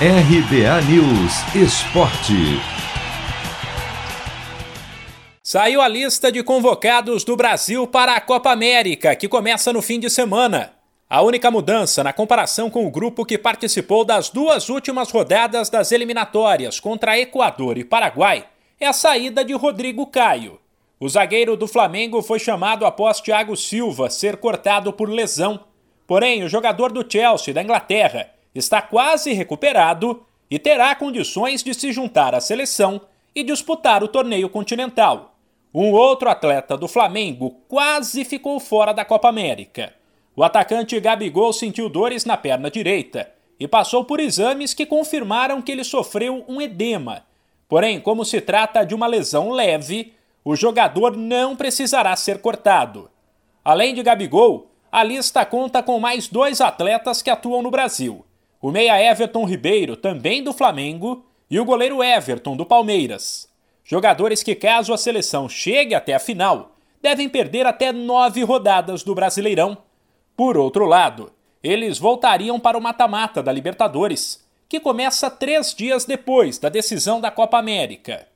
RBA News Esporte. Saiu a lista de convocados do Brasil para a Copa América, que começa no fim de semana. A única mudança na comparação com o grupo que participou das duas últimas rodadas das eliminatórias contra Equador e Paraguai é a saída de Rodrigo Caio. O zagueiro do Flamengo foi chamado após Thiago Silva ser cortado por lesão. Porém, o jogador do Chelsea da Inglaterra está quase recuperado e terá condições de se juntar à seleção e disputar o torneio continental. Um outro atleta do Flamengo quase ficou fora da Copa América. O atacante Gabigol sentiu dores na perna direita e passou por exames que confirmaram que ele sofreu um edema. Porém, como se trata de uma lesão leve, o jogador não precisará ser cortado. Além de Gabigol, a lista conta com mais dois atletas que atuam no Brasil o meia Everton Ribeiro, também do Flamengo, e o goleiro Everton, do Palmeiras. Jogadores que, caso a seleção chegue até a final, devem perder até nove rodadas do Brasileirão. Por outro lado, eles voltariam para o mata-mata da Libertadores, que começa três dias depois da decisão da Copa América.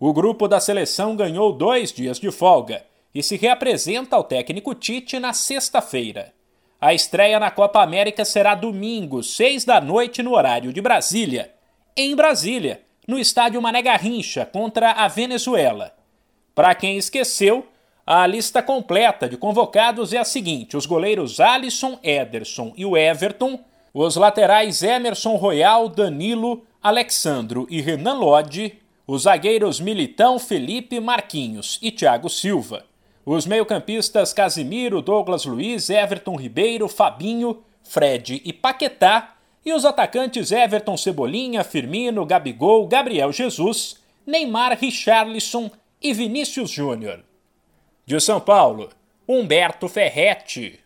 O grupo da seleção ganhou dois dias de folga e se reapresenta ao técnico Tite na sexta-feira. A estreia na Copa América será domingo, 6 da noite, no horário de Brasília. Em Brasília, no estádio Mané Garrincha, contra a Venezuela. Para quem esqueceu, a lista completa de convocados é a seguinte: os goleiros Alisson, Ederson e o Everton, os laterais Emerson Royal, Danilo, Alexandro e Renan Lodge, os zagueiros Militão, Felipe, Marquinhos e Thiago Silva. Os meio-campistas Casimiro, Douglas Luiz, Everton Ribeiro, Fabinho, Fred e Paquetá, e os atacantes Everton Cebolinha, Firmino, Gabigol, Gabriel Jesus, Neymar, Richarlison e Vinícius Júnior. De São Paulo, Humberto Ferretti.